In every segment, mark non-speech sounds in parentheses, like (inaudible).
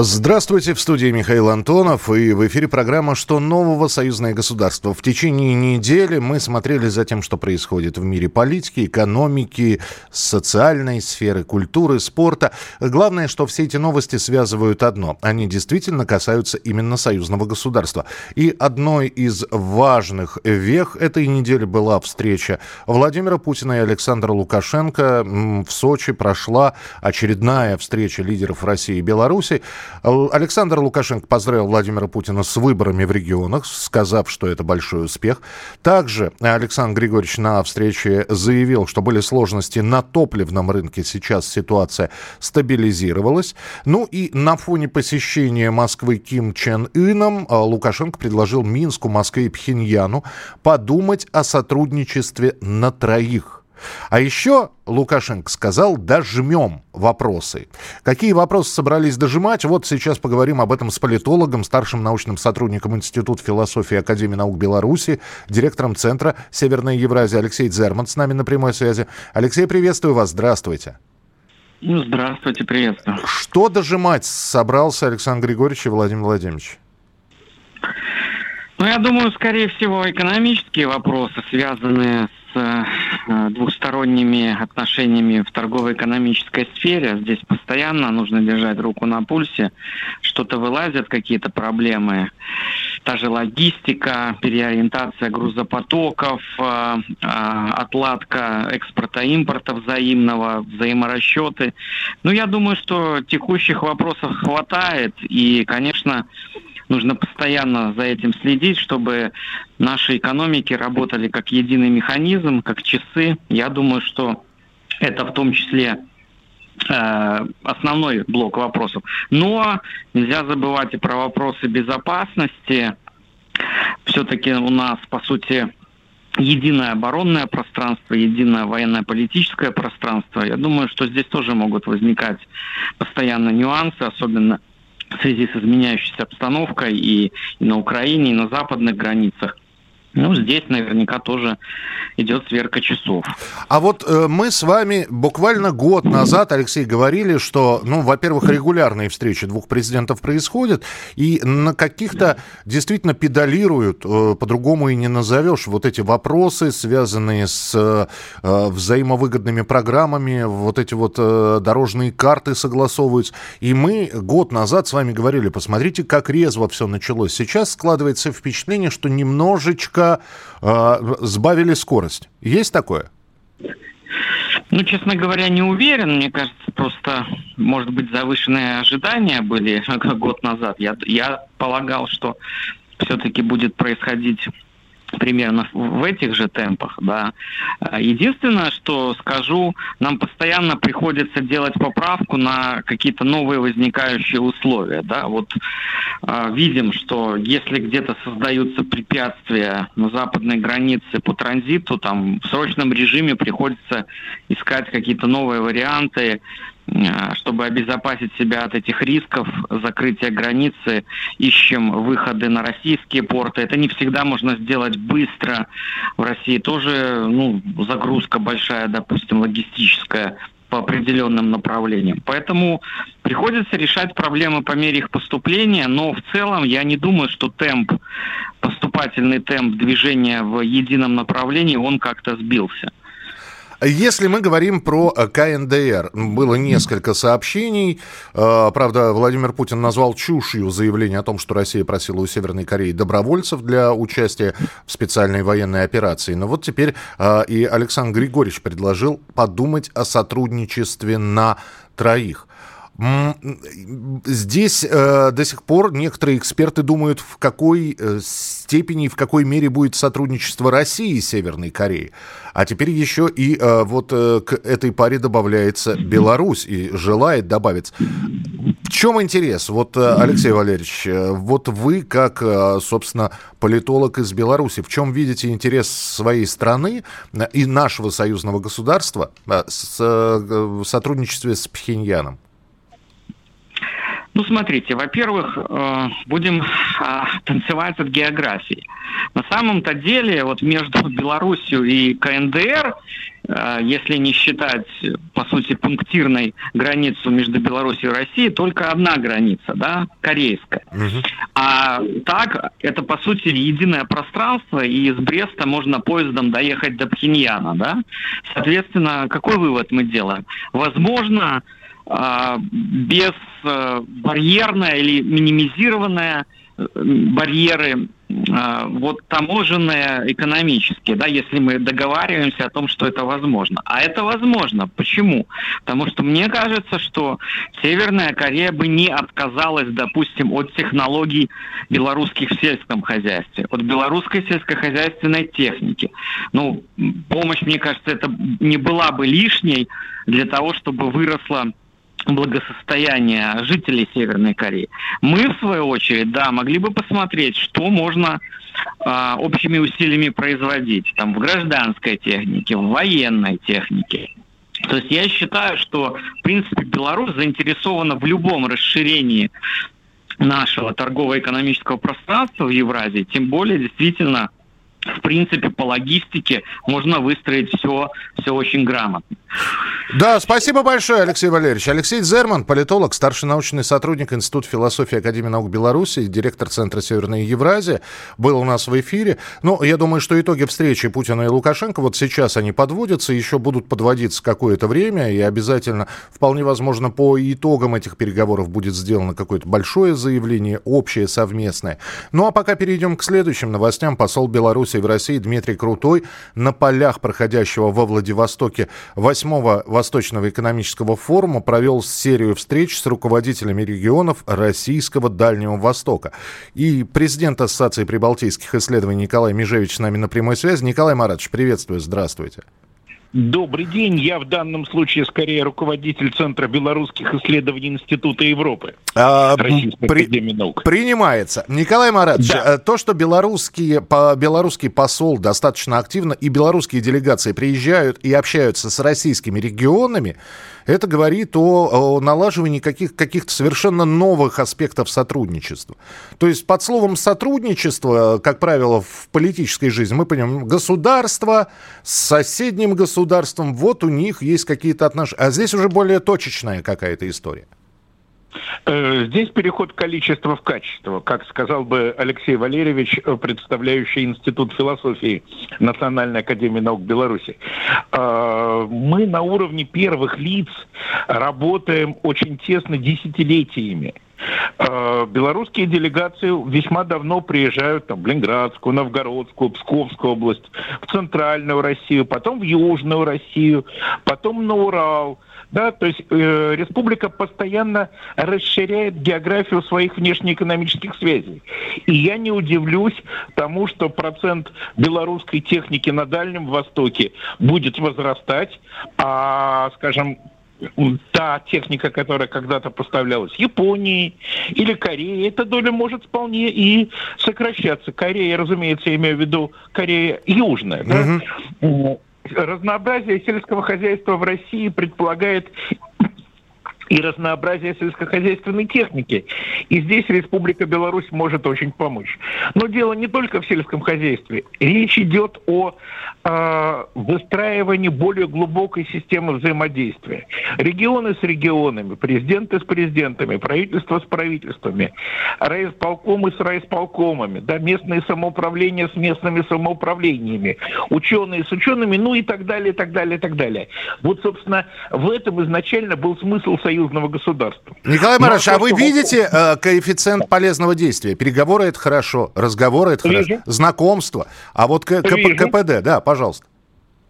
Здравствуйте, в студии Михаил Антонов и в эфире программа «Что нового? Союзное государство». В течение недели мы смотрели за тем, что происходит в мире политики, экономики, социальной сферы, культуры, спорта. Главное, что все эти новости связывают одно. Они действительно касаются именно союзного государства. И одной из важных вех этой недели была встреча Владимира Путина и Александра Лукашенко. В Сочи прошла очередная встреча лидеров России и Беларуси. Александр Лукашенко поздравил Владимира Путина с выборами в регионах, сказав, что это большой успех. Также Александр Григорьевич на встрече заявил, что были сложности на топливном рынке. Сейчас ситуация стабилизировалась. Ну и на фоне посещения Москвы Ким Чен Ыном а, Лукашенко предложил Минску, Москве и Пхеньяну подумать о сотрудничестве на троих. А еще Лукашенко сказал «дожмем вопросы». Какие вопросы собрались дожимать? Вот сейчас поговорим об этом с политологом, старшим научным сотрудником Института философии Академии наук Беларуси, директором Центра Северная Евразия Алексей Дзерман с нами на прямой связи. Алексей, приветствую вас, здравствуйте. Ну, здравствуйте, приветствую. Что дожимать собрался Александр Григорьевич и Владимир Владимирович? Ну, я думаю, скорее всего, экономические вопросы, связанные с э, двухсторонними отношениями в торгово-экономической сфере. Здесь постоянно нужно держать руку на пульсе. Что-то вылазят, какие-то проблемы. Та же логистика, переориентация грузопотоков, э, э, отладка экспорта-импорта взаимного, взаиморасчеты. Ну, я думаю, что текущих вопросов хватает. И, конечно, нужно постоянно за этим следить, чтобы наши экономики работали как единый механизм, как часы. Я думаю, что это в том числе э, основной блок вопросов. Но нельзя забывать и про вопросы безопасности. Все-таки у нас, по сути, единое оборонное пространство, единое военно-политическое пространство. Я думаю, что здесь тоже могут возникать постоянно нюансы, особенно в связи с изменяющейся обстановкой и, и на Украине, и на западных границах. Ну, здесь наверняка тоже идет сверка часов. А вот э, мы с вами буквально год назад, Алексей, говорили, что, ну, во-первых, регулярные встречи двух президентов происходят, и на каких-то действительно педалируют, э, по-другому и не назовешь, вот эти вопросы, связанные с э, взаимовыгодными программами, вот эти вот э, дорожные карты согласовываются. И мы год назад с вами говорили, посмотрите, как резво все началось. Сейчас складывается впечатление, что немножечко э, сбавили скорость. Есть такое? Ну, честно говоря, не уверен. Мне кажется, просто, может быть, завышенные ожидания были (laughs) год назад. Я, я полагал, что все-таки будет происходить примерно в этих же темпах, да. Единственное, что скажу, нам постоянно приходится делать поправку на какие-то новые возникающие условия, да. Вот э, видим, что если где-то создаются препятствия на западной границе по транзиту, там в срочном режиме приходится искать какие-то новые варианты, Э, чтобы обезопасить себя от этих рисков закрытия границы, ищем выходы на российские порты. Это не всегда можно сделать быстро. В России тоже ну, загрузка большая, допустим, логистическая по определенным направлениям. Поэтому приходится решать проблемы по мере их поступления, но в целом я не думаю, что темп, поступательный темп движения в едином направлении, он как-то сбился. Если мы говорим про э, КНДР, было несколько сообщений. Э, правда, Владимир Путин назвал чушью заявление о том, что Россия просила у Северной Кореи добровольцев для участия в специальной военной операции. Но вот теперь э, и Александр Григорьевич предложил подумать о сотрудничестве на троих. Здесь э, до сих пор некоторые эксперты думают, в какой э, степени и в какой мере будет сотрудничество России и Северной Кореи. А теперь еще и э, вот э, к этой паре добавляется Беларусь и желает добавиться. В чем интерес? Вот, э, Алексей Валерьевич, э, вот вы, как, собственно, политолог из Беларуси, в чем видите интерес своей страны и нашего союзного государства в сотрудничестве с Пхеньяном? Ну, смотрите, во-первых, э, будем а, танцевать от географии. На самом-то деле, вот между Белоруссией и КНДР Э, если не считать, по сути, пунктирной границу между Беларусью и Россией, только одна граница, да, корейская. Угу. А так, это, по сути, единое пространство, и из Бреста можно поездом доехать до Пхеньяна, да. Соответственно, какой вывод мы делаем? Возможно, э, без э, или минимизированная барьеры а, вот таможенные экономические, да, если мы договариваемся о том, что это возможно. А это возможно. Почему? Потому что мне кажется, что Северная Корея бы не отказалась, допустим, от технологий белорусских в сельском хозяйстве, от белорусской сельскохозяйственной техники. Ну, помощь, мне кажется, это не была бы лишней для того, чтобы выросла благосостояния жителей Северной Кореи. Мы, в свою очередь, да, могли бы посмотреть, что можно а, общими усилиями производить там, в гражданской технике, в военной технике. То есть я считаю, что, в принципе, Беларусь заинтересована в любом расширении нашего торгово-экономического пространства в Евразии, тем более действительно в принципе, по логистике можно выстроить все, все очень грамотно. Да, спасибо большое, Алексей Валерьевич. Алексей Зерман, политолог, старший научный сотрудник Института философии Академии наук Беларуси, директор Центра Северной Евразии, был у нас в эфире. Ну, я думаю, что итоги встречи Путина и Лукашенко, вот сейчас они подводятся, еще будут подводиться какое-то время, и обязательно, вполне возможно, по итогам этих переговоров будет сделано какое-то большое заявление, общее, совместное. Ну, а пока перейдем к следующим новостям. Посол Беларуси в России Дмитрий Крутой на полях проходящего во Владивостоке 8-го Восточного экономического форума провел серию встреч с руководителями регионов Российского Дальнего Востока. И президент Ассоциации прибалтийских исследований Николай Межевич с нами на прямой связи. Николай Маратович, приветствую, здравствуйте. Добрый день. Я в данном случае скорее руководитель Центра белорусских исследований Института Европы. А, при, наук. Принимается. Николай Маратович, да. Э, то, что белорусские, по, белорусский посол достаточно активно и белорусские делегации приезжают и общаются с российскими регионами, это говорит о, о налаживании каких, каких-то совершенно новых аспектов сотрудничества. То есть под словом сотрудничество, как правило, в политической жизни мы понимаем государство с соседним государством, вот у них есть какие-то отношения. А здесь уже более точечная какая-то история. Э, здесь переход количества в качество, как сказал бы Алексей Валерьевич, э, представляющий Институт философии Национальной академии наук Беларуси. Э, мы на уровне первых лиц работаем очень тесно десятилетиями. Белорусские делегации весьма давно приезжают там, в Ленинградскую, Новгородскую, Псковскую область, в Центральную Россию, потом в Южную Россию, потом на Урал, да, то есть э, республика постоянно расширяет географию своих внешнеэкономических связей. И я не удивлюсь тому, что процент белорусской техники на Дальнем Востоке будет возрастать, а, скажем, та техника, которая когда-то поставлялась Японии или Корее, эта доля может вполне и сокращаться. Корея, разумеется, я имею в виду Корея Южная. Да? разнообразие сельского хозяйства в России предполагает и разнообразие сельскохозяйственной техники. И здесь Республика Беларусь может очень помочь. Но дело не только в сельском хозяйстве. Речь идет о э, выстраивании более глубокой системы взаимодействия. Регионы с регионами, президенты с президентами, правительство с правительствами, райисполкомы с райисполкомами, да, местные самоуправления с местными самоуправлениями, ученые с учеными, ну и так далее, и так далее, и так далее. Вот, собственно, в этом изначально был смысл союза союзного государства. Николай Марович, а вы видите э, коэффициент полезного действия? Переговоры это хорошо, разговоры это Вижу. хорошо, знакомство. А вот К- КПД, да, пожалуйста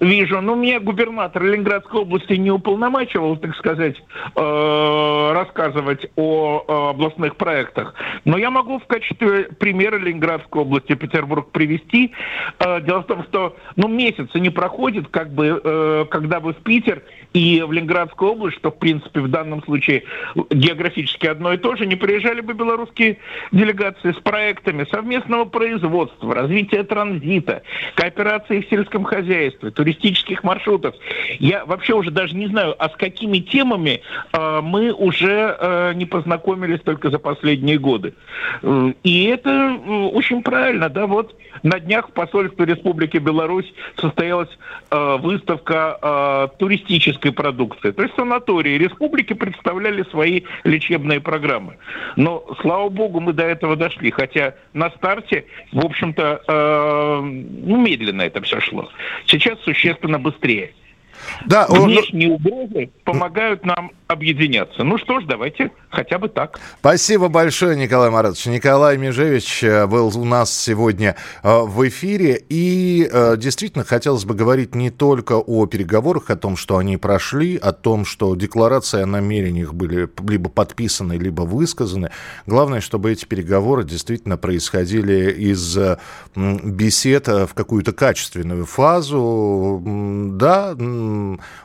вижу. Ну, меня губернатор Ленинградской области не уполномачивал, так сказать, э, рассказывать о областных проектах. Но я могу в качестве примера Ленинградской области Петербург привести. Э, дело в том, что ну, месяца не проходит, как бы, э, когда вы в Питер и в Ленинградскую область, что, в принципе, в данном случае географически одно и то же, не приезжали бы белорусские делегации с проектами совместного производства, развития транзита, кооперации в сельском хозяйстве, туризме, туристических маршрутов. Я вообще уже даже не знаю, а с какими темами э, мы уже э, не познакомились только за последние годы. И это очень правильно, да, вот на днях в посольстве Республики Беларусь состоялась э, выставка э, туристической продукции. То есть санатории республики представляли свои лечебные программы. Но, слава богу, мы до этого дошли. Хотя на старте, в общем-то, э, ну, медленно это все шло. Сейчас существенно быстрее. Да, Внешние он... угрозы помогают нам объединяться. Ну что ж, давайте хотя бы так. Спасибо большое, Николай Маратович. Николай Межевич э, был у нас сегодня э, в эфире. И э, действительно хотелось бы говорить не только о переговорах, о том, что они прошли, о том, что декларации о намерениях были либо подписаны, либо высказаны. Главное, чтобы эти переговоры действительно происходили из бесед в какую-то качественную фазу. Да,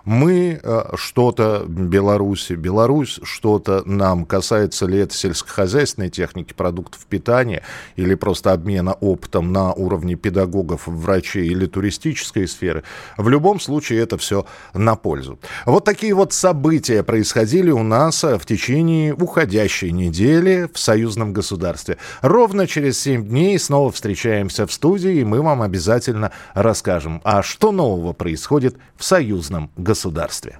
мы что-то Беларусь Беларуси. Беларусь что-то нам касается ли это сельскохозяйственной техники, продуктов питания или просто обмена опытом на уровне педагогов, врачей или туристической сферы. В любом случае это все на пользу. Вот такие вот события происходили у нас в течение уходящей недели в союзном государстве. Ровно через 7 дней снова встречаемся в студии, и мы вам обязательно расскажем, а что нового происходит в союзном государстве.